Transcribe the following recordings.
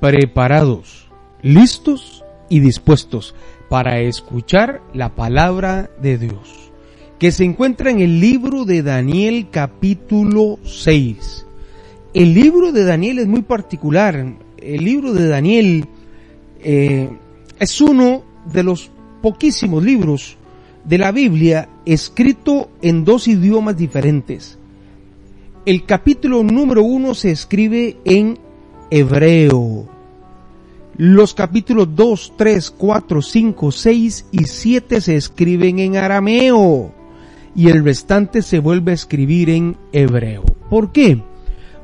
preparados, listos y dispuestos para escuchar la palabra de Dios, que se encuentra en el libro de Daniel capítulo 6. El libro de Daniel es muy particular. El libro de Daniel eh, es uno de los poquísimos libros de la Biblia escrito en dos idiomas diferentes. El capítulo número uno se escribe en hebreo. Los capítulos 2, 3, 4, 5, 6 y 7 se escriben en arameo y el restante se vuelve a escribir en hebreo. ¿Por qué?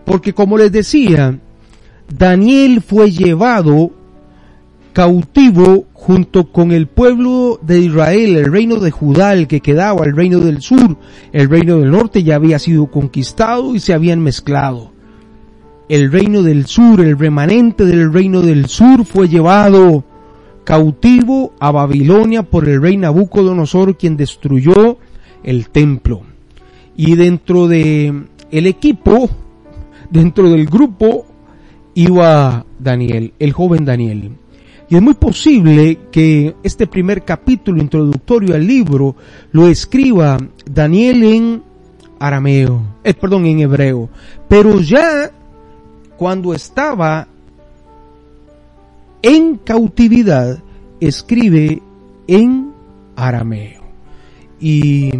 Porque como les decía, Daniel fue llevado cautivo junto con el pueblo de Israel, el reino de Judá, el que quedaba, el reino del sur, el reino del norte ya había sido conquistado y se habían mezclado. El reino del sur, el remanente del reino del sur fue llevado cautivo a Babilonia por el rey Nabucodonosor quien destruyó el templo. Y dentro de el equipo, dentro del grupo, iba Daniel, el joven Daniel. Y es muy posible que este primer capítulo introductorio al libro lo escriba Daniel en arameo, eh, perdón, en hebreo. Pero ya cuando estaba en cautividad, escribe en arameo. Y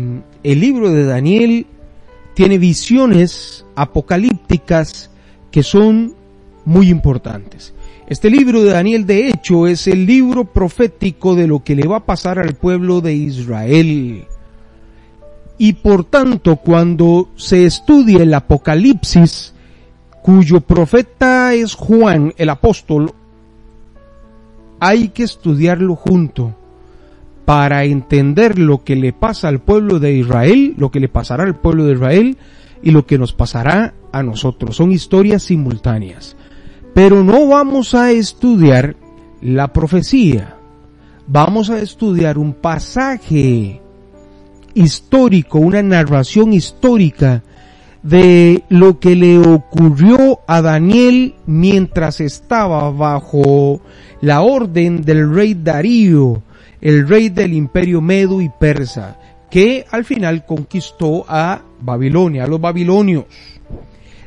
el libro de Daniel tiene visiones apocalípticas que son muy importantes. Este libro de Daniel, de hecho, es el libro profético de lo que le va a pasar al pueblo de Israel. Y por tanto, cuando se estudia el Apocalipsis, cuyo profeta es Juan, el apóstol, hay que estudiarlo junto para entender lo que le pasa al pueblo de Israel, lo que le pasará al pueblo de Israel y lo que nos pasará a nosotros. Son historias simultáneas. Pero no vamos a estudiar la profecía. Vamos a estudiar un pasaje histórico, una narración histórica de lo que le ocurrió a Daniel mientras estaba bajo la orden del rey Darío, el rey del imperio medo y persa, que al final conquistó a Babilonia, a los babilonios.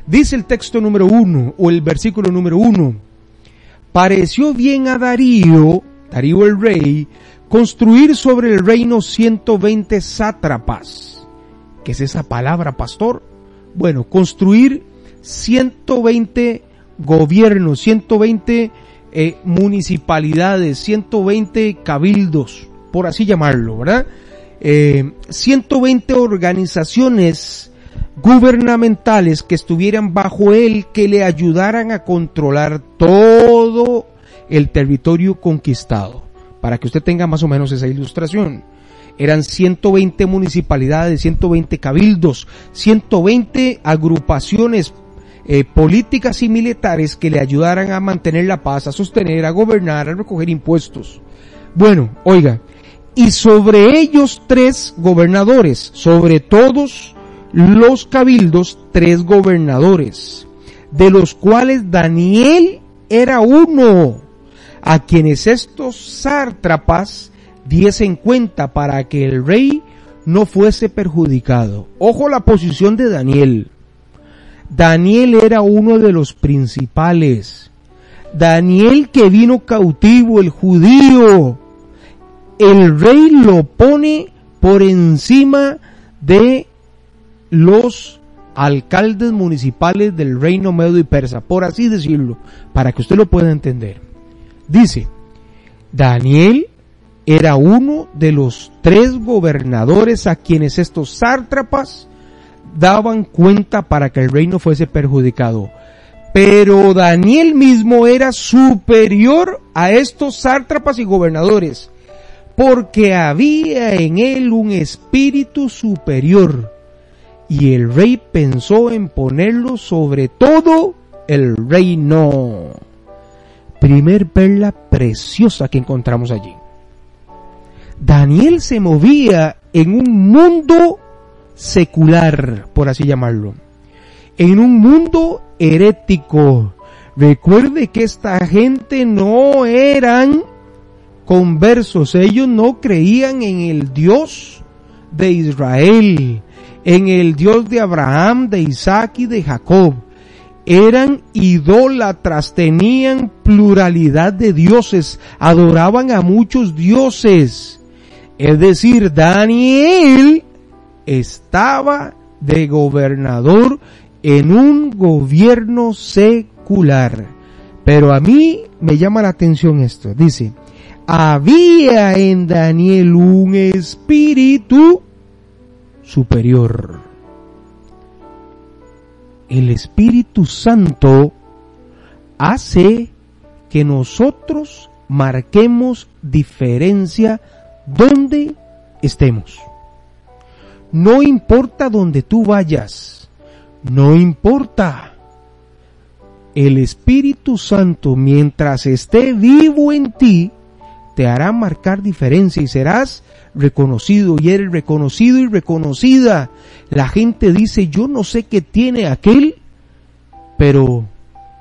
Dice el texto número uno o el versículo número uno. Pareció bien a Darío, Darío el rey, construir sobre el reino 120 sátrapas. ¿Qué es esa palabra, pastor? Bueno, construir 120 gobiernos, 120 eh, municipalidades, 120 cabildos, por así llamarlo, ¿verdad? 120 eh, organizaciones gubernamentales que estuvieran bajo él, que le ayudaran a controlar todo el territorio conquistado. Para que usted tenga más o menos esa ilustración. Eran 120 municipalidades, 120 cabildos, 120 agrupaciones eh, políticas y militares que le ayudaran a mantener la paz, a sostener, a gobernar, a recoger impuestos. Bueno, oiga, y sobre ellos tres gobernadores, sobre todos los cabildos tres gobernadores, de los cuales Daniel era uno, a quienes estos sártrapas diesen cuenta para que el rey no fuese perjudicado. Ojo la posición de Daniel. Daniel era uno de los principales. Daniel que vino cautivo, el judío. El rey lo pone por encima de los alcaldes municipales del reino medio y persa, por así decirlo, para que usted lo pueda entender. Dice, Daniel era uno de los tres gobernadores a quienes estos sártrapas daban cuenta para que el reino fuese perjudicado. Pero Daniel mismo era superior a estos sártrapas y gobernadores, porque había en él un espíritu superior y el rey pensó en ponerlo sobre todo el reino. Primer perla preciosa que encontramos allí. Daniel se movía en un mundo secular, por así llamarlo, en un mundo herético, Recuerde que esta gente no eran conversos, ellos no creían en el Dios de Israel, en el Dios de Abraham, de Isaac y de Jacob. Eran idólatras, tenían pluralidad de dioses, adoraban a muchos dioses. Es decir, Daniel estaba de gobernador en un gobierno secular. Pero a mí me llama la atención esto. Dice, había en Daniel un espíritu superior. El Espíritu Santo hace que nosotros marquemos diferencia donde estemos. No importa donde tú vayas, no importa. El Espíritu Santo, mientras esté vivo en ti, te hará marcar diferencia y serás reconocido y eres reconocido y reconocida. La gente dice, yo no sé qué tiene aquel, pero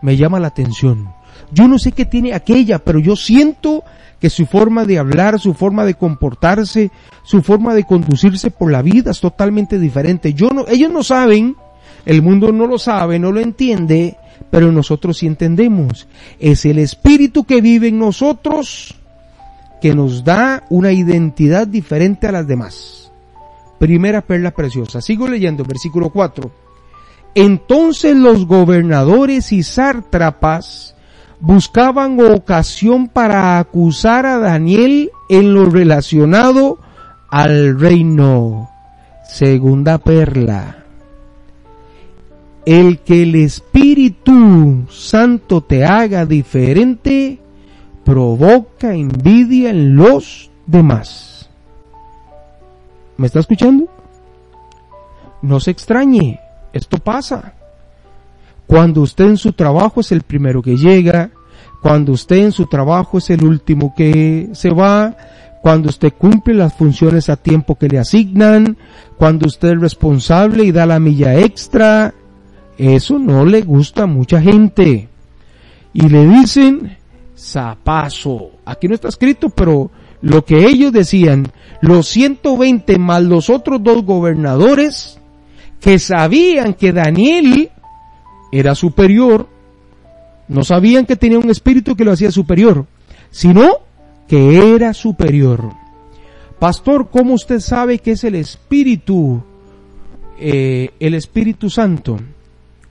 me llama la atención. Yo no sé qué tiene aquella, pero yo siento que su forma de hablar, su forma de comportarse, su forma de conducirse por la vida es totalmente diferente. Yo no, ellos no saben, el mundo no lo sabe, no lo entiende, pero nosotros sí entendemos. Es el espíritu que vive en nosotros que nos da una identidad diferente a las demás. Primera perla preciosa. Sigo leyendo, versículo 4. Entonces los gobernadores y sártrapas buscaban ocasión para acusar a Daniel en lo relacionado al reino. Segunda perla. El que el Espíritu Santo te haga diferente provoca envidia en los demás. ¿Me está escuchando? No se extrañe, esto pasa. Cuando usted en su trabajo es el primero que llega, cuando usted en su trabajo es el último que se va, cuando usted cumple las funciones a tiempo que le asignan, cuando usted es responsable y da la milla extra, eso no le gusta a mucha gente. Y le dicen, zapazo. Aquí no está escrito, pero lo que ellos decían, los 120 más los otros dos gobernadores que sabían que Daniel era superior, no sabían que tenía un espíritu que lo hacía superior, sino que era superior. Pastor, ¿cómo usted sabe que es el espíritu, eh, el Espíritu Santo?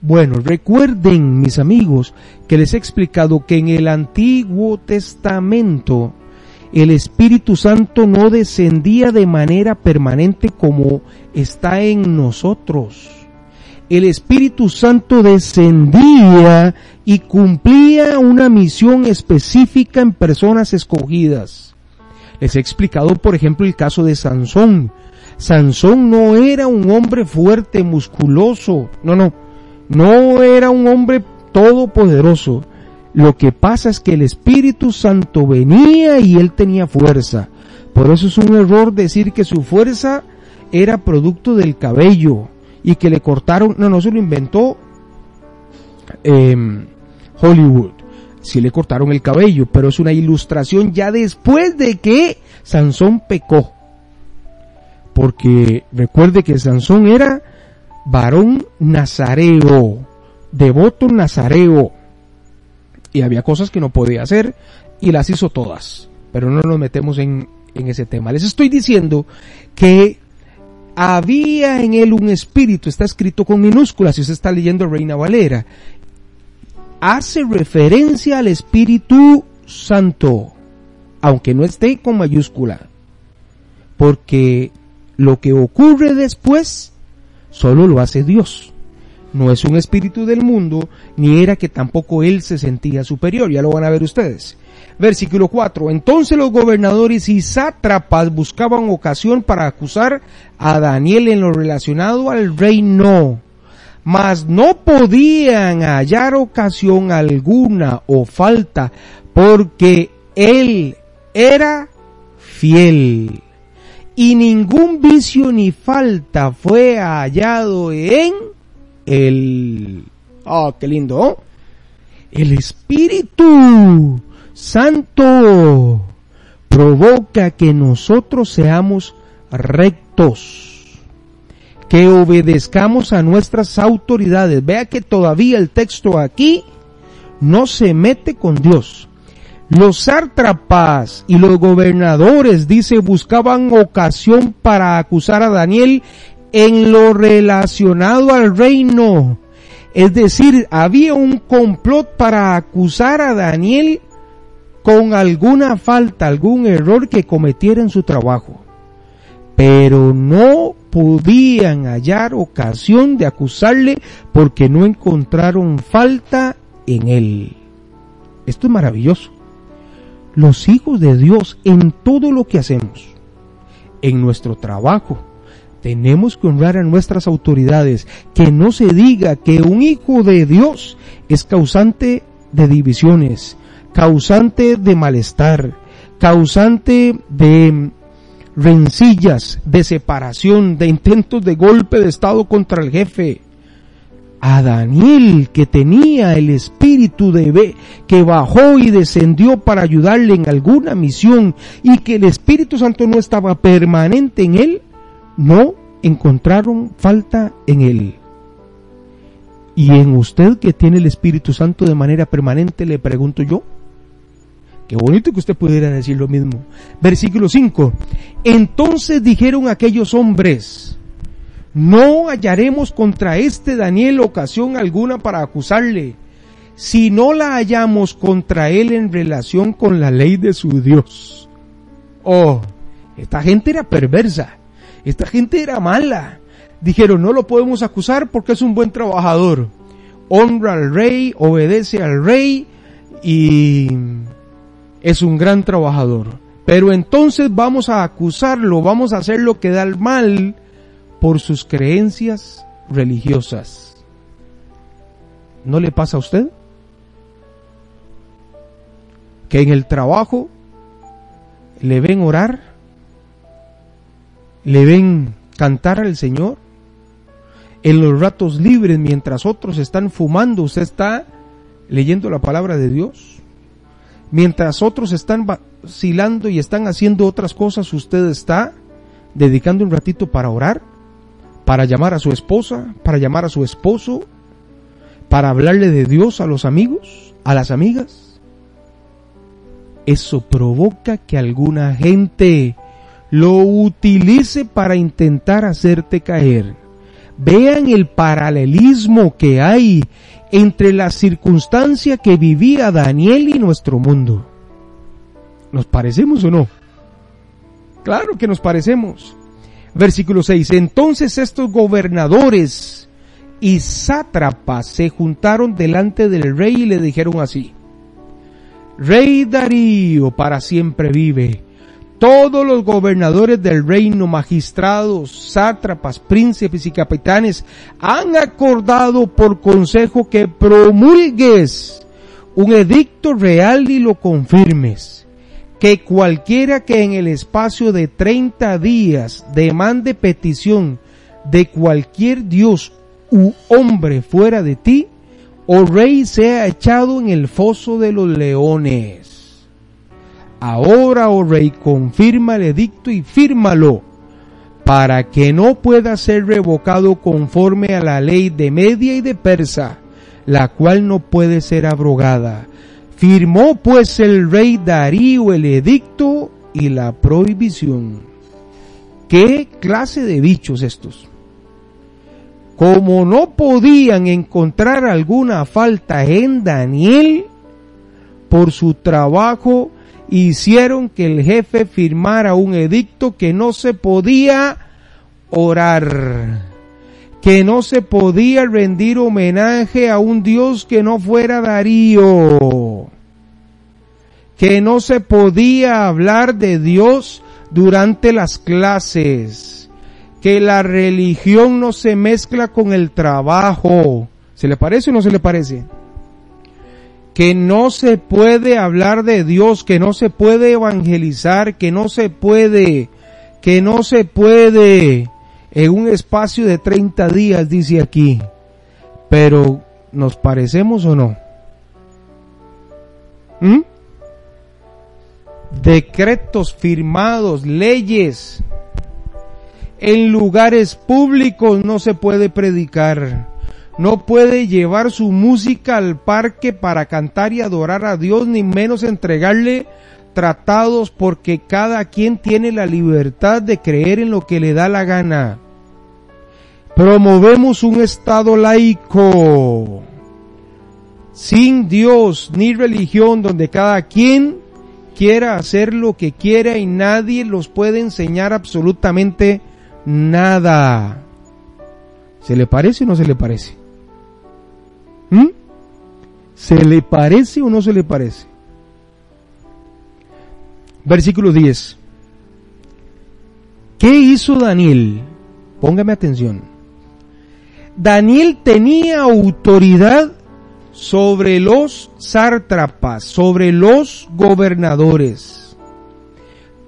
Bueno, recuerden, mis amigos, que les he explicado que en el Antiguo Testamento el Espíritu Santo no descendía de manera permanente como está en nosotros. El Espíritu Santo descendía y cumplía una misión específica en personas escogidas. Les he explicado, por ejemplo, el caso de Sansón. Sansón no era un hombre fuerte, musculoso, no, no no era un hombre todopoderoso. Lo que pasa es que el Espíritu Santo venía y él tenía fuerza. Por eso es un error decir que su fuerza era producto del cabello y que le cortaron. No, no se lo inventó em, Hollywood. Sí le cortaron el cabello, pero es una ilustración ya después de que Sansón pecó. Porque recuerde que Sansón era varón nazareo, devoto nazareo. Y había cosas que no podía hacer y las hizo todas. Pero no nos metemos en, en ese tema. Les estoy diciendo que había en él un espíritu, está escrito con minúsculas, si usted está leyendo Reina Valera, hace referencia al Espíritu Santo, aunque no esté con mayúscula, porque lo que ocurre después solo lo hace Dios. No es un espíritu del mundo, ni era que tampoco él se sentía superior, ya lo van a ver ustedes. Versículo 4. Entonces los gobernadores y sátrapas buscaban ocasión para acusar a Daniel en lo relacionado al reino, mas no podían hallar ocasión alguna o falta, porque él era fiel y ningún vicio ni falta fue hallado en él. Oh, qué lindo. El Espíritu Santo provoca que nosotros seamos rectos, que obedezcamos a nuestras autoridades. Vea que todavía el texto aquí no se mete con Dios. Los sátrapas y los gobernadores, dice, buscaban ocasión para acusar a Daniel en lo relacionado al reino. Es decir, había un complot para acusar a Daniel con alguna falta, algún error que cometiera en su trabajo. Pero no podían hallar ocasión de acusarle porque no encontraron falta en él. Esto es maravilloso. Los hijos de Dios en todo lo que hacemos, en nuestro trabajo, tenemos que honrar a nuestras autoridades, que no se diga que un hijo de Dios es causante de divisiones, causante de malestar, causante de rencillas, de separación, de intentos de golpe de Estado contra el jefe. A Daniel, que tenía el espíritu de B, que bajó y descendió para ayudarle en alguna misión y que el Espíritu Santo no estaba permanente en él, no encontraron falta en él. Y en usted que tiene el Espíritu Santo de manera permanente, le pregunto yo, Qué bonito que usted pudiera decir lo mismo. Versículo 5. Entonces dijeron aquellos hombres, no hallaremos contra este Daniel ocasión alguna para acusarle, si no la hallamos contra él en relación con la ley de su Dios. Oh, esta gente era perversa, esta gente era mala. Dijeron, no lo podemos acusar porque es un buen trabajador. Honra al rey, obedece al rey y es un gran trabajador. Pero entonces vamos a acusarlo, vamos a hacer lo que da el mal por sus creencias religiosas. ¿No le pasa a usted? Que en el trabajo le ven orar, le ven cantar al Señor, en los ratos libres mientras otros están fumando, usted está leyendo la palabra de Dios. Mientras otros están vacilando y están haciendo otras cosas, usted está dedicando un ratito para orar, para llamar a su esposa, para llamar a su esposo, para hablarle de Dios a los amigos, a las amigas. Eso provoca que alguna gente lo utilice para intentar hacerte caer. Vean el paralelismo que hay entre la circunstancia que vivía Daniel y nuestro mundo. ¿Nos parecemos o no? Claro que nos parecemos. Versículo 6. Entonces estos gobernadores y sátrapas se juntaron delante del rey y le dijeron así. Rey Darío para siempre vive todos los gobernadores del reino, magistrados, sátrapas, príncipes y capitanes han acordado por consejo que promulgues un edicto real y lo confirmes, que cualquiera que en el espacio de 30 días demande petición de cualquier dios u hombre fuera de ti, o rey sea echado en el foso de los leones. Ahora, oh rey, confirma el edicto y fírmalo, para que no pueda ser revocado conforme a la ley de Media y de Persa, la cual no puede ser abrogada. Firmó pues el rey Darío el edicto y la prohibición. ¿Qué clase de bichos estos? Como no podían encontrar alguna falta en Daniel por su trabajo hicieron que el jefe firmara un edicto que no se podía orar, que no se podía rendir homenaje a un Dios que no fuera Darío, que no se podía hablar de Dios durante las clases, que la religión no se mezcla con el trabajo. ¿Se le parece o no se le parece? Que no se puede hablar de Dios, que no se puede evangelizar, que no se puede, que no se puede en un espacio de 30 días, dice aquí. Pero, ¿nos parecemos o no? ¿Mm? Decretos firmados, leyes. En lugares públicos no se puede predicar. No puede llevar su música al parque para cantar y adorar a Dios, ni menos entregarle tratados porque cada quien tiene la libertad de creer en lo que le da la gana. Promovemos un Estado laico, sin Dios ni religión, donde cada quien quiera hacer lo que quiera y nadie los puede enseñar absolutamente nada. ¿Se le parece o no se le parece? ¿Mm? ¿Se le parece o no se le parece? Versículo 10. ¿Qué hizo Daniel? Póngame atención. Daniel tenía autoridad sobre los sártrapas, sobre los gobernadores.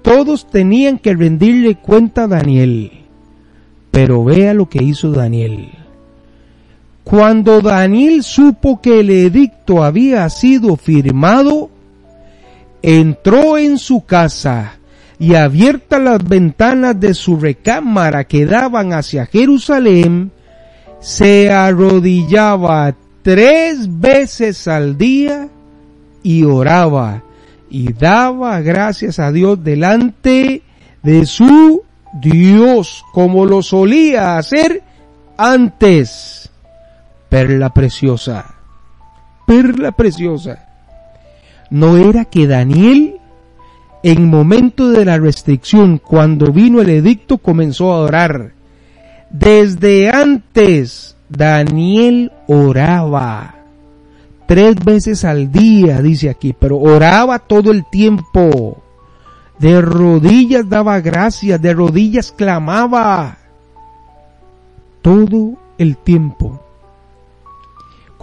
Todos tenían que rendirle cuenta a Daniel. Pero vea lo que hizo Daniel. Cuando Daniel supo que el edicto había sido firmado, entró en su casa y abiertas las ventanas de su recámara que daban hacia Jerusalén, se arrodillaba tres veces al día y oraba y daba gracias a Dios delante de su Dios como lo solía hacer antes. Perla preciosa, perla preciosa no era que Daniel, en momento de la restricción, cuando vino el edicto, comenzó a orar. Desde antes, Daniel oraba. Tres veces al día, dice aquí, pero oraba todo el tiempo. De rodillas daba gracias, de rodillas clamaba. Todo el tiempo.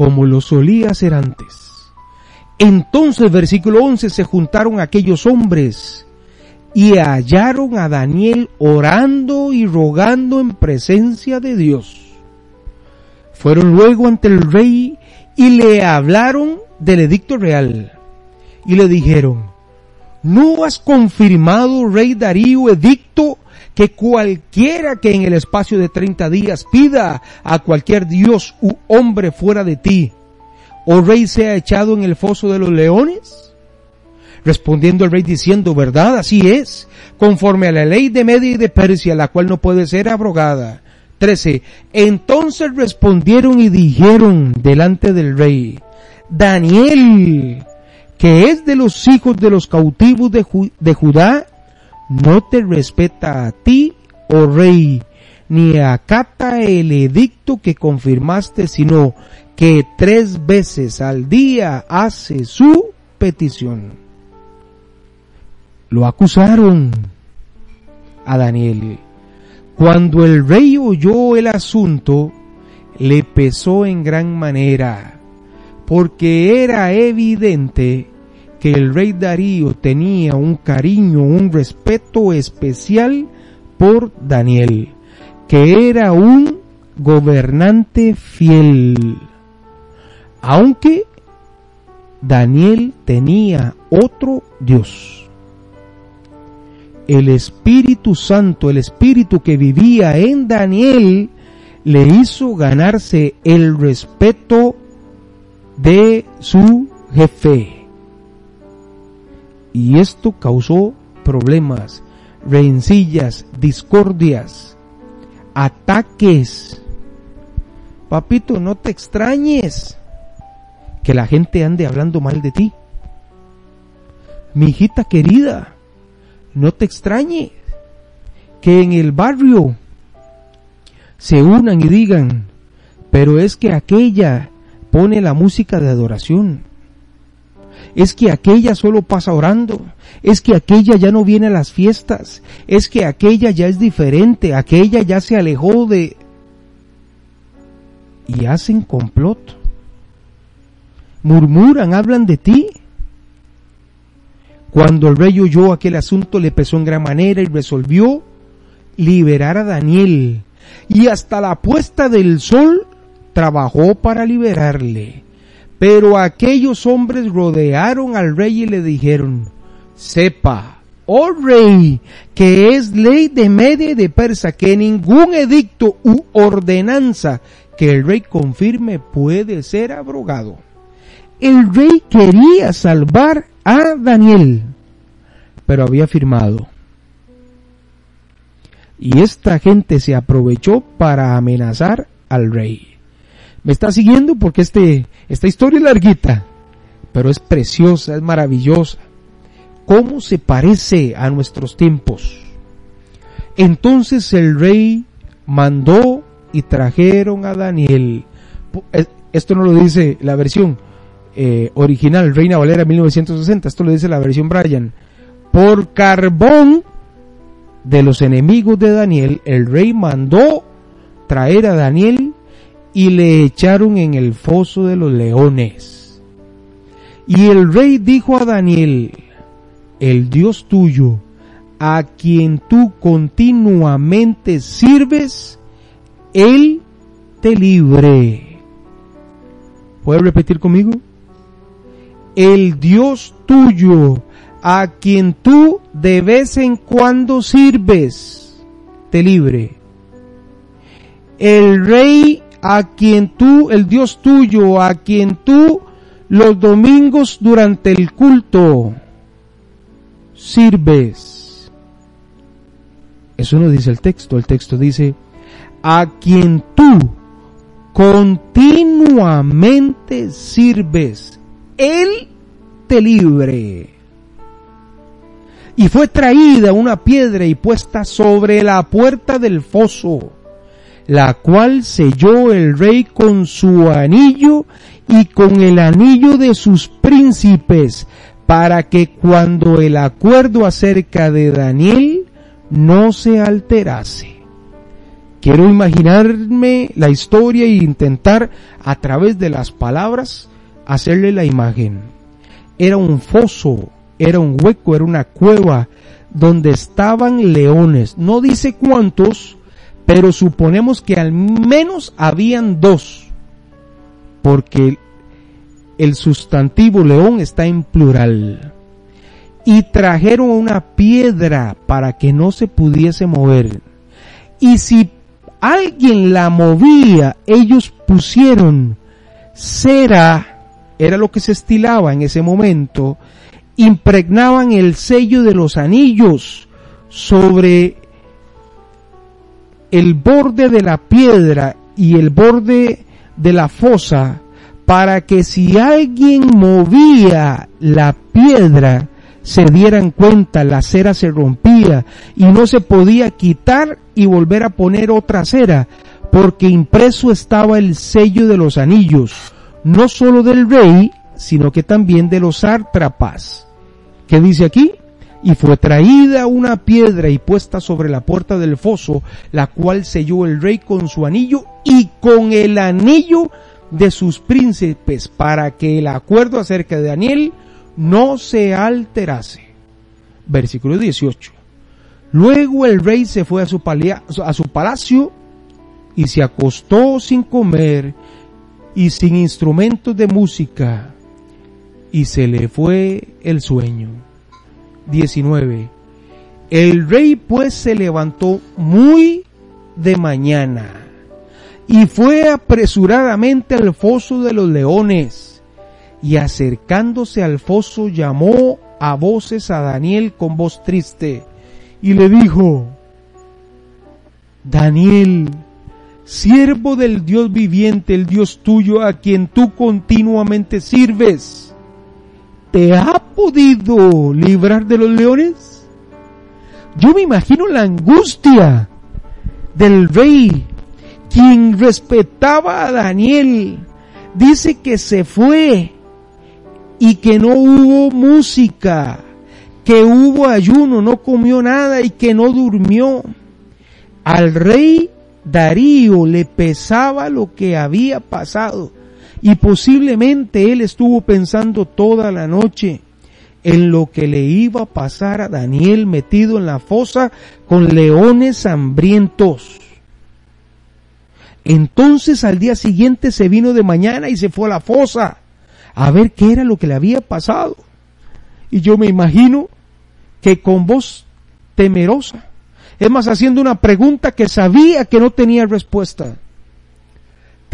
Como lo solía hacer antes. Entonces, versículo 11, se juntaron aquellos hombres y hallaron a Daniel orando y rogando en presencia de Dios. Fueron luego ante el rey y le hablaron del edicto real y le dijeron, ¿no has confirmado, rey Darío, edicto que cualquiera que en el espacio de 30 días pida a cualquier dios u hombre fuera de ti, ¿O rey sea echado en el foso de los leones? Respondiendo el rey diciendo, verdad, así es, conforme a la ley de Media y de Persia, la cual no puede ser abrogada. 13. Entonces respondieron y dijeron delante del rey, Daniel, que es de los hijos de los cautivos de, de Judá, no te respeta a ti, oh rey, ni acata el edicto que confirmaste, sino que tres veces al día hace su petición. Lo acusaron a Daniel. Cuando el rey oyó el asunto, le pesó en gran manera, porque era evidente que el rey Darío tenía un cariño, un respeto especial por Daniel, que era un gobernante fiel aunque Daniel tenía otro Dios. El Espíritu Santo, el Espíritu que vivía en Daniel, le hizo ganarse el respeto de su jefe. Y esto causó problemas, rencillas, discordias, ataques. Papito, no te extrañes que la gente ande hablando mal de ti. Mi hijita querida, no te extrañe que en el barrio se unan y digan, pero es que aquella pone la música de adoración. Es que aquella solo pasa orando. Es que aquella ya no viene a las fiestas. Es que aquella ya es diferente. Aquella ya se alejó de... Y hacen complot murmuran, hablan de ti. Cuando el rey oyó aquel asunto le pesó en gran manera y resolvió liberar a Daniel. Y hasta la puesta del sol trabajó para liberarle. Pero aquellos hombres rodearon al rey y le dijeron, sepa, oh rey, que es ley de Media y de Persa, que ningún edicto u ordenanza que el rey confirme puede ser abrogado. El rey quería salvar a Daniel, pero había firmado. Y esta gente se aprovechó para amenazar al rey. ¿Me está siguiendo? Porque este, esta historia es larguita, pero es preciosa, es maravillosa. ¿Cómo se parece a nuestros tiempos? Entonces el rey mandó y trajeron a Daniel. Esto no lo dice la versión eh, original, Reina Valera 1960, esto lo dice la versión Brian. Por carbón de los enemigos de Daniel, el rey mandó traer a Daniel y le echaron en el foso de los leones. Y el rey dijo a Daniel, el Dios tuyo, a quien tú continuamente sirves, él te libre. ¿Puedes repetir conmigo? El Dios tuyo, a quien tú de vez en cuando sirves, te libre. El rey a quien tú, el Dios tuyo, a quien tú los domingos durante el culto sirves. Eso no dice el texto, el texto dice, a quien tú continuamente sirves, Él te libre. Y fue traída una piedra y puesta sobre la puerta del foso, la cual selló el rey con su anillo y con el anillo de sus príncipes, para que cuando el acuerdo acerca de Daniel no se alterase. Quiero imaginarme la historia e intentar a través de las palabras hacerle la imagen. Era un foso, era un hueco, era una cueva donde estaban leones. No dice cuántos, pero suponemos que al menos habían dos, porque el sustantivo león está en plural. Y trajeron una piedra para que no se pudiese mover. Y si alguien la movía, ellos pusieron cera, era lo que se estilaba en ese momento, impregnaban el sello de los anillos sobre el borde de la piedra y el borde de la fosa para que si alguien movía la piedra se dieran cuenta, la cera se rompía y no se podía quitar y volver a poner otra cera, porque impreso estaba el sello de los anillos, no solo del rey, sino que también de los ártrapas. ¿Qué dice aquí? Y fue traída una piedra y puesta sobre la puerta del foso, la cual selló el rey con su anillo y con el anillo de sus príncipes, para que el acuerdo acerca de Daniel no se alterase. Versículo 18. Luego el rey se fue a su, a su palacio y se acostó sin comer y sin instrumentos de música y se le fue el sueño. 19. El rey pues se levantó muy de mañana y fue apresuradamente al foso de los leones y acercándose al foso llamó a voces a Daniel con voz triste y le dijo, Daniel, siervo del Dios viviente, el Dios tuyo a quien tú continuamente sirves, ¿te ha podido librar de los leones? Yo me imagino la angustia del rey, quien respetaba a Daniel. Dice que se fue y que no hubo música que hubo ayuno, no comió nada y que no durmió. Al rey Darío le pesaba lo que había pasado y posiblemente él estuvo pensando toda la noche en lo que le iba a pasar a Daniel metido en la fosa con leones hambrientos. Entonces al día siguiente se vino de mañana y se fue a la fosa a ver qué era lo que le había pasado. Y yo me imagino que con voz temerosa, es más haciendo una pregunta que sabía que no tenía respuesta.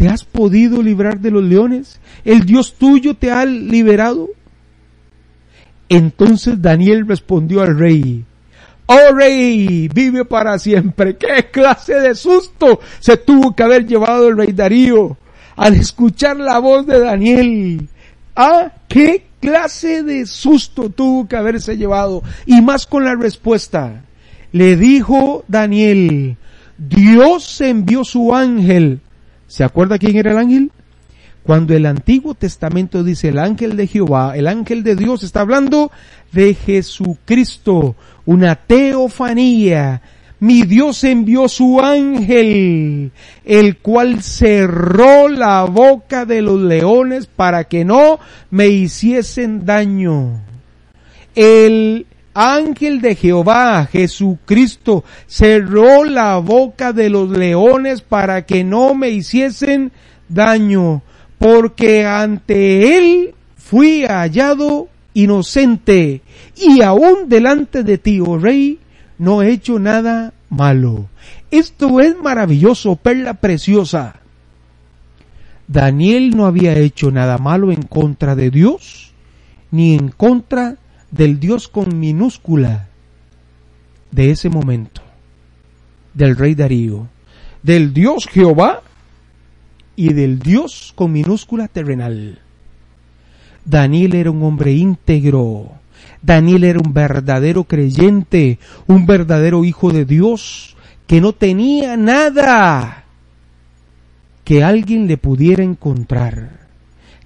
¿Te has podido librar de los leones? ¿El Dios tuyo te ha liberado? Entonces Daniel respondió al rey, Oh rey, vive para siempre. ¿Qué clase de susto se tuvo que haber llevado el rey Darío al escuchar la voz de Daniel? Ah, qué clase de susto tuvo que haberse llevado. Y más con la respuesta. Le dijo Daniel, Dios envió su ángel. ¿Se acuerda quién era el ángel? Cuando el Antiguo Testamento dice el ángel de Jehová, el ángel de Dios está hablando de Jesucristo, una teofanía. Mi Dios envió su ángel, el cual cerró la boca de los leones para que no me hiciesen daño. El ángel de Jehová, Jesucristo, cerró la boca de los leones para que no me hiciesen daño, porque ante él fui hallado inocente, y aún delante de ti, oh rey, no he hecho nada malo. Esto es maravilloso, perla preciosa. Daniel no había hecho nada malo en contra de Dios, ni en contra del Dios con minúscula de ese momento, del rey Darío, del Dios Jehová y del Dios con minúscula terrenal. Daniel era un hombre íntegro. Daniel era un verdadero creyente, un verdadero hijo de Dios, que no tenía nada que alguien le pudiera encontrar,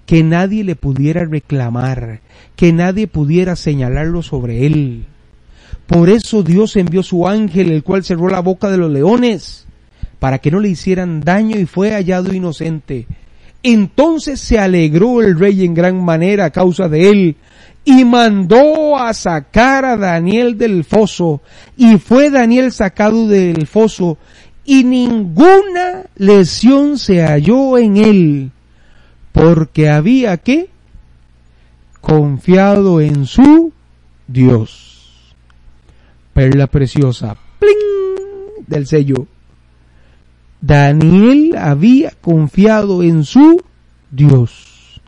que nadie le pudiera reclamar, que nadie pudiera señalarlo sobre él. Por eso Dios envió su ángel, el cual cerró la boca de los leones, para que no le hicieran daño y fue hallado inocente. Entonces se alegró el rey en gran manera a causa de él, y mandó a sacar a Daniel del foso, y fue Daniel sacado del foso, y ninguna lesión se halló en él, porque había que confiado en su Dios. Perla preciosa, ¡pling! del sello. Daniel había confiado en su Dios.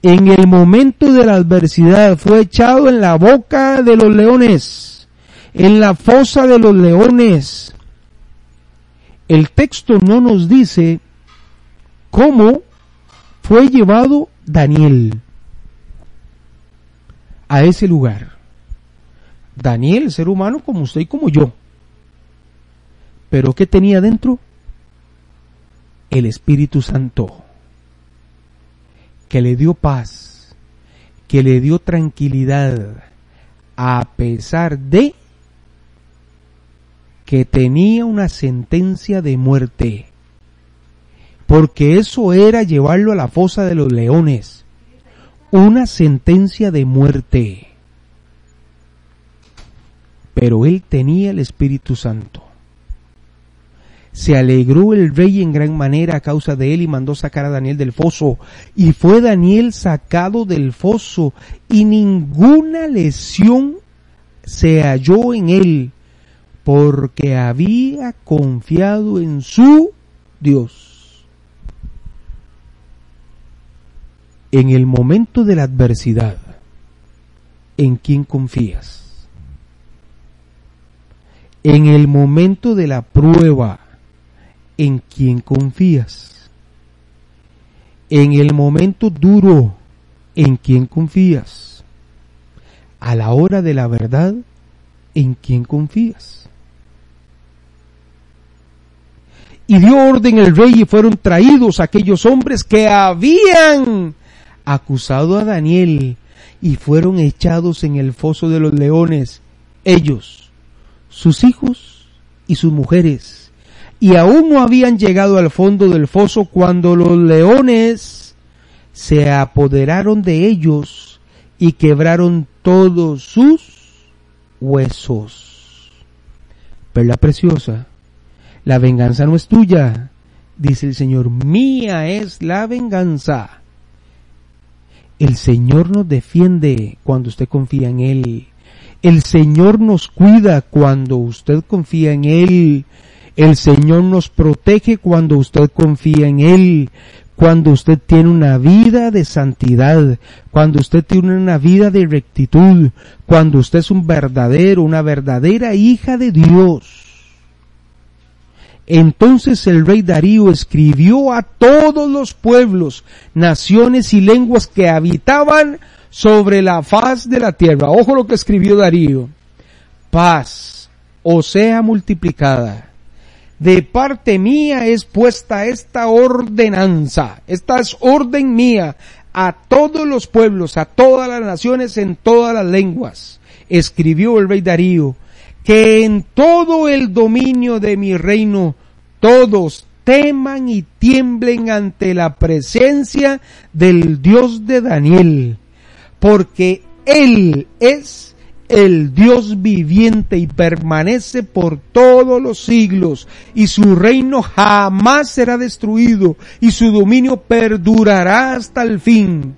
En el momento de la adversidad fue echado en la boca de los leones, en la fosa de los leones. El texto no nos dice cómo fue llevado Daniel a ese lugar. Daniel, ser humano como usted y como yo. Pero ¿qué tenía dentro? el Espíritu Santo, que le dio paz, que le dio tranquilidad, a pesar de que tenía una sentencia de muerte, porque eso era llevarlo a la fosa de los leones, una sentencia de muerte. Pero él tenía el Espíritu Santo. Se alegró el rey en gran manera a causa de él y mandó sacar a Daniel del foso. Y fue Daniel sacado del foso y ninguna lesión se halló en él porque había confiado en su Dios. En el momento de la adversidad, ¿en quién confías? En el momento de la prueba, en quién confías. En el momento duro, en quién confías. A la hora de la verdad, en quién confías. Y dio orden el rey y fueron traídos aquellos hombres que habían acusado a Daniel y fueron echados en el foso de los leones, ellos, sus hijos y sus mujeres y aún no habían llegado al fondo del foso cuando los leones se apoderaron de ellos y quebraron todos sus huesos. Perla preciosa, la venganza no es tuya, dice el Señor, mía es la venganza. El Señor nos defiende cuando usted confía en Él. El Señor nos cuida cuando usted confía en Él. El Señor nos protege cuando usted confía en Él. Cuando usted tiene una vida de santidad, cuando usted tiene una vida de rectitud, cuando usted es un verdadero, una verdadera hija de Dios. Entonces el rey Darío escribió a todos los pueblos, naciones y lenguas que habitaban sobre la faz de la tierra. Ojo lo que escribió Darío. Paz o sea multiplicada. De parte mía es puesta esta ordenanza. Esta es orden mía a todos los pueblos, a todas las naciones, en todas las lenguas. Escribió el rey Darío que en todo el dominio de mi reino todos teman y tiemblen ante la presencia del Dios de Daniel, porque Él es el Dios viviente y permanece por todos los siglos, y su reino jamás será destruido, y su dominio perdurará hasta el fin.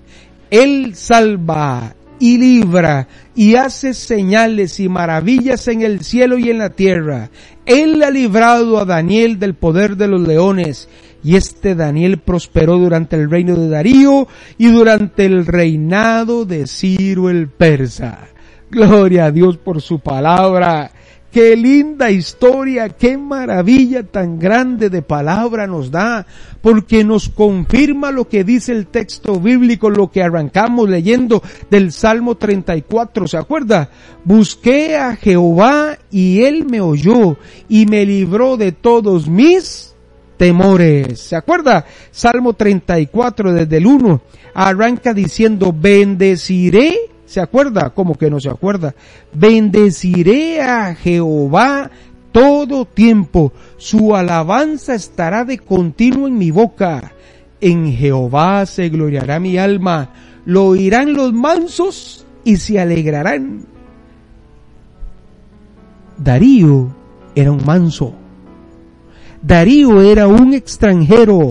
Él salva y libra y hace señales y maravillas en el cielo y en la tierra. Él ha librado a Daniel del poder de los leones y este Daniel prosperó durante el reino de Darío y durante el reinado de Ciro el persa. Gloria a Dios por su palabra. Qué linda historia, qué maravilla tan grande de palabra nos da, porque nos confirma lo que dice el texto bíblico, lo que arrancamos leyendo del Salmo 34, ¿se acuerda? Busqué a Jehová y él me oyó y me libró de todos mis temores. ¿Se acuerda? Salmo 34 desde el 1 arranca diciendo, bendeciré ¿Se acuerda? Como que no se acuerda. Bendeciré a Jehová todo tiempo. Su alabanza estará de continuo en mi boca. En Jehová se gloriará mi alma. Lo oirán los mansos y se alegrarán. Darío era un manso. Darío era un extranjero.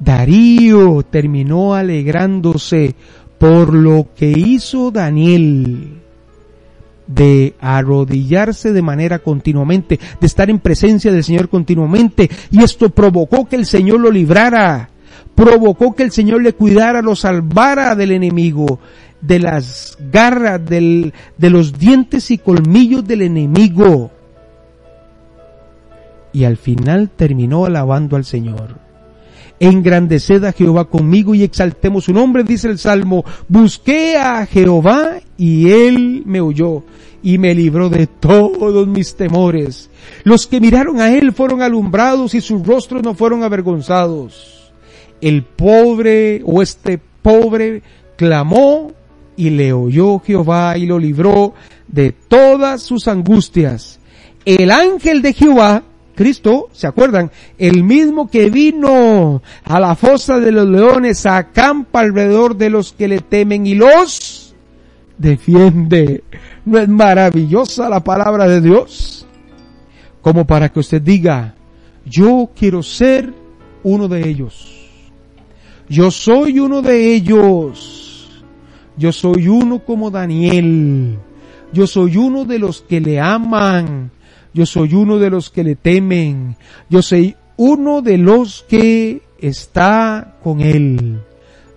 Darío terminó alegrándose por lo que hizo Daniel de arrodillarse de manera continuamente, de estar en presencia del Señor continuamente, y esto provocó que el Señor lo librara, provocó que el Señor le cuidara, lo salvara del enemigo, de las garras, del, de los dientes y colmillos del enemigo. Y al final terminó alabando al Señor. Engrandeced a Jehová conmigo y exaltemos su nombre, dice el Salmo. Busqué a Jehová y él me oyó y me libró de todos mis temores. Los que miraron a él fueron alumbrados y sus rostros no fueron avergonzados. El pobre o este pobre clamó y le oyó Jehová y lo libró de todas sus angustias. El ángel de Jehová Cristo, ¿se acuerdan? El mismo que vino a la fosa de los leones acampa alrededor de los que le temen y los defiende. ¿No es maravillosa la palabra de Dios? Como para que usted diga, yo quiero ser uno de ellos. Yo soy uno de ellos. Yo soy uno como Daniel. Yo soy uno de los que le aman yo soy uno de los que le temen, yo soy uno de los que está con Él,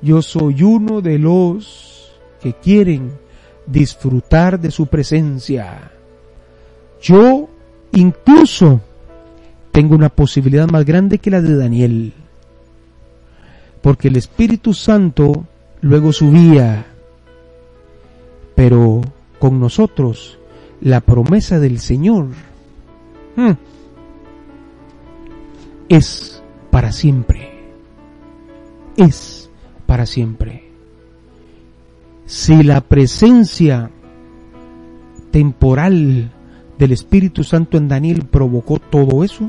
yo soy uno de los que quieren disfrutar de su presencia. Yo incluso tengo una posibilidad más grande que la de Daniel, porque el Espíritu Santo luego subía, pero con nosotros la promesa del Señor Hmm. es para siempre. Es para siempre. Si la presencia temporal del Espíritu Santo en Daniel provocó todo eso,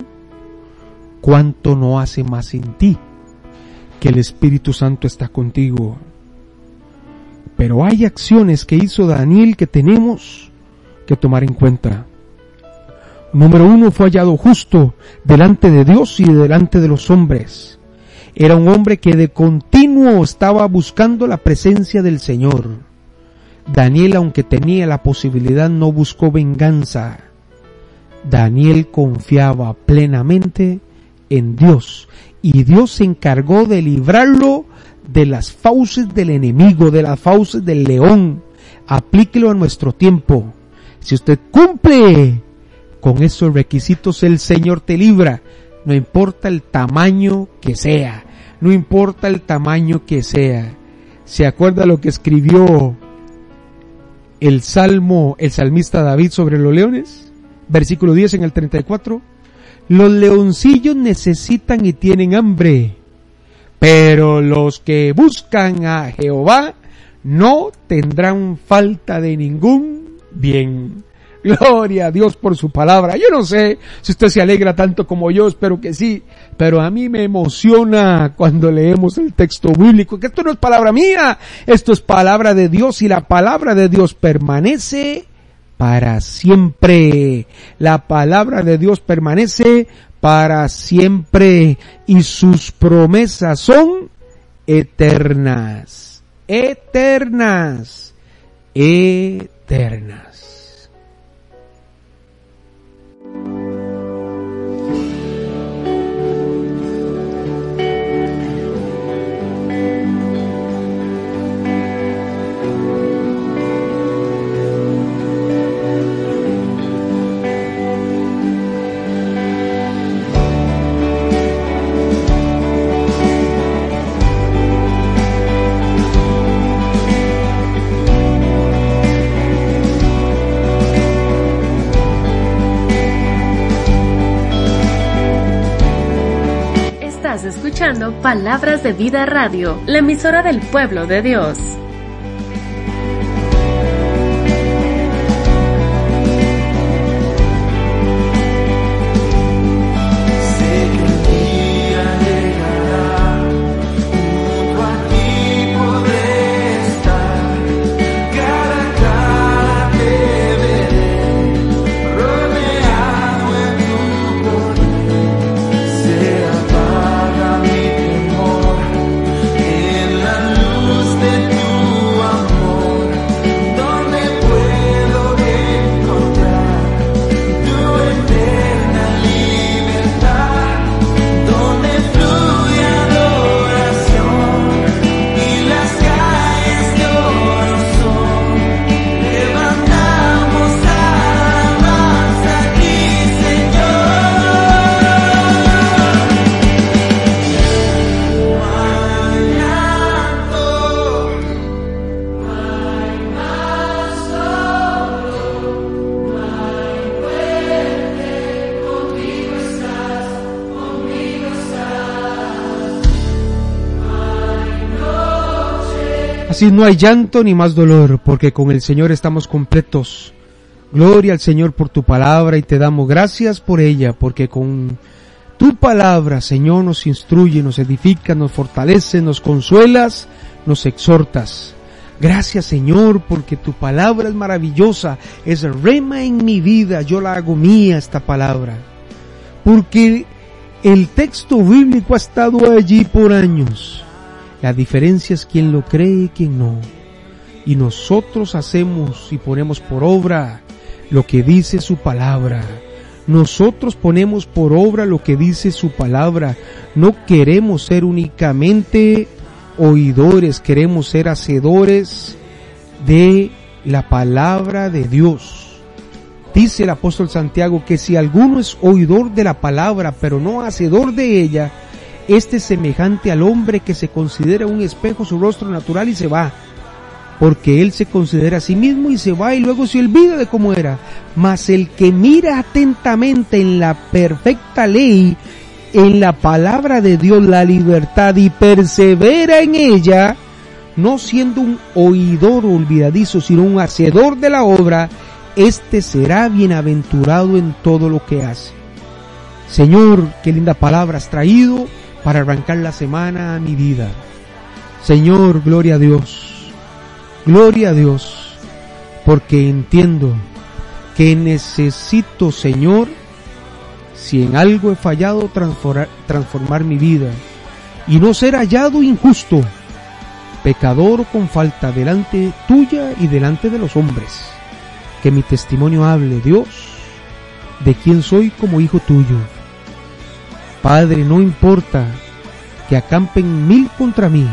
¿cuánto no hace más en ti que el Espíritu Santo está contigo? Pero hay acciones que hizo Daniel que tenemos que tomar en cuenta. Número uno, fue hallado justo delante de Dios y delante de los hombres. Era un hombre que de continuo estaba buscando la presencia del Señor. Daniel, aunque tenía la posibilidad, no buscó venganza. Daniel confiaba plenamente en Dios y Dios se encargó de librarlo de las fauces del enemigo, de las fauces del león. Aplíquelo a nuestro tiempo. Si usted cumple con esos requisitos, el Señor te libra. No importa el tamaño que sea. No importa el tamaño que sea. ¿Se acuerda lo que escribió el salmo, el salmista David sobre los leones? Versículo 10 en el 34. Los leoncillos necesitan y tienen hambre, pero los que buscan a Jehová no tendrán falta de ningún bien. Gloria a Dios por su palabra. Yo no sé si usted se alegra tanto como yo, espero que sí, pero a mí me emociona cuando leemos el texto bíblico, que esto no es palabra mía, esto es palabra de Dios y la palabra de Dios permanece para siempre. La palabra de Dios permanece para siempre y sus promesas son eternas, eternas, eternas. Escuchando Palabras de Vida Radio, la emisora del pueblo de Dios. Así no hay llanto ni más dolor, porque con el Señor estamos completos. Gloria al Señor por tu palabra y te damos gracias por ella, porque con tu palabra, Señor, nos instruye, nos edifica, nos fortalece, nos consuelas, nos exhortas. Gracias, Señor, porque tu palabra es maravillosa, es rema en mi vida, yo la hago mía esta palabra. Porque el texto bíblico ha estado allí por años la diferencia es quién lo cree y quién no. Y nosotros hacemos y ponemos por obra lo que dice su palabra. Nosotros ponemos por obra lo que dice su palabra. No queremos ser únicamente oidores, queremos ser hacedores de la palabra de Dios. Dice el apóstol Santiago que si alguno es oidor de la palabra, pero no hacedor de ella, este es semejante al hombre que se considera un espejo su rostro natural y se va. Porque él se considera a sí mismo y se va y luego se olvida de cómo era. Mas el que mira atentamente en la perfecta ley, en la palabra de Dios, la libertad y persevera en ella, no siendo un oidor olvidadizo, sino un hacedor de la obra, éste será bienaventurado en todo lo que hace. Señor, qué linda palabra has traído para arrancar la semana a mi vida. Señor, gloria a Dios, gloria a Dios, porque entiendo que necesito, Señor, si en algo he fallado, transformar, transformar mi vida. y no ser hallado injusto, pecador con falta delante tuya y delante de los hombres. Que mi testimonio hable, Dios, de quién soy como hijo tuyo. Padre, no importa que acampen mil contra mí,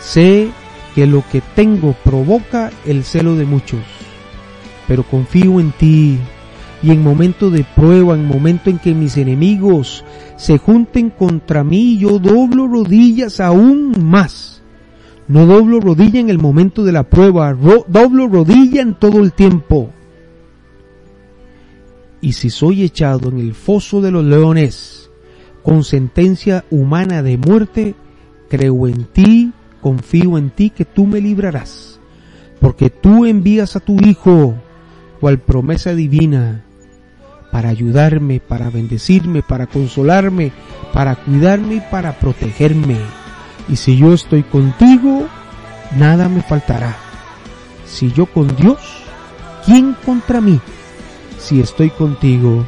sé que lo que tengo provoca el celo de muchos, pero confío en ti y en momento de prueba, en momento en que mis enemigos se junten contra mí, yo doblo rodillas aún más. No doblo rodilla en el momento de la prueba, doblo rodilla en todo el tiempo. Y si soy echado en el foso de los leones, con sentencia humana de muerte, creo en ti, confío en ti que tú me librarás, porque tú envías a tu Hijo, cual promesa divina, para ayudarme, para bendecirme, para consolarme, para cuidarme y para protegerme. Y si yo estoy contigo, nada me faltará. Si yo con Dios, ¿quién contra mí? Si estoy contigo,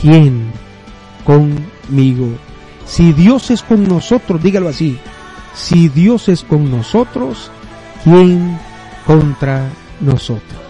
¿quién conmigo? Si Dios es con nosotros, dígalo así. Si Dios es con nosotros, ¿quién contra nosotros?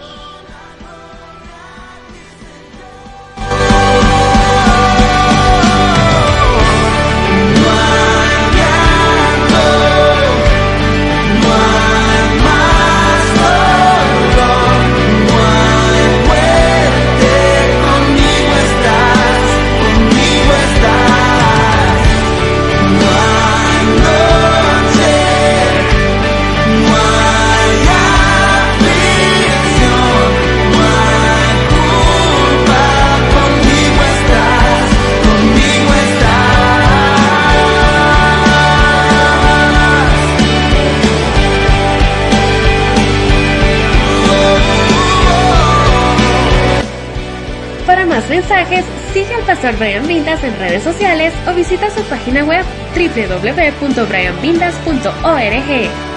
Brian Vindas en redes sociales o visita su página web www.brianvindas.org.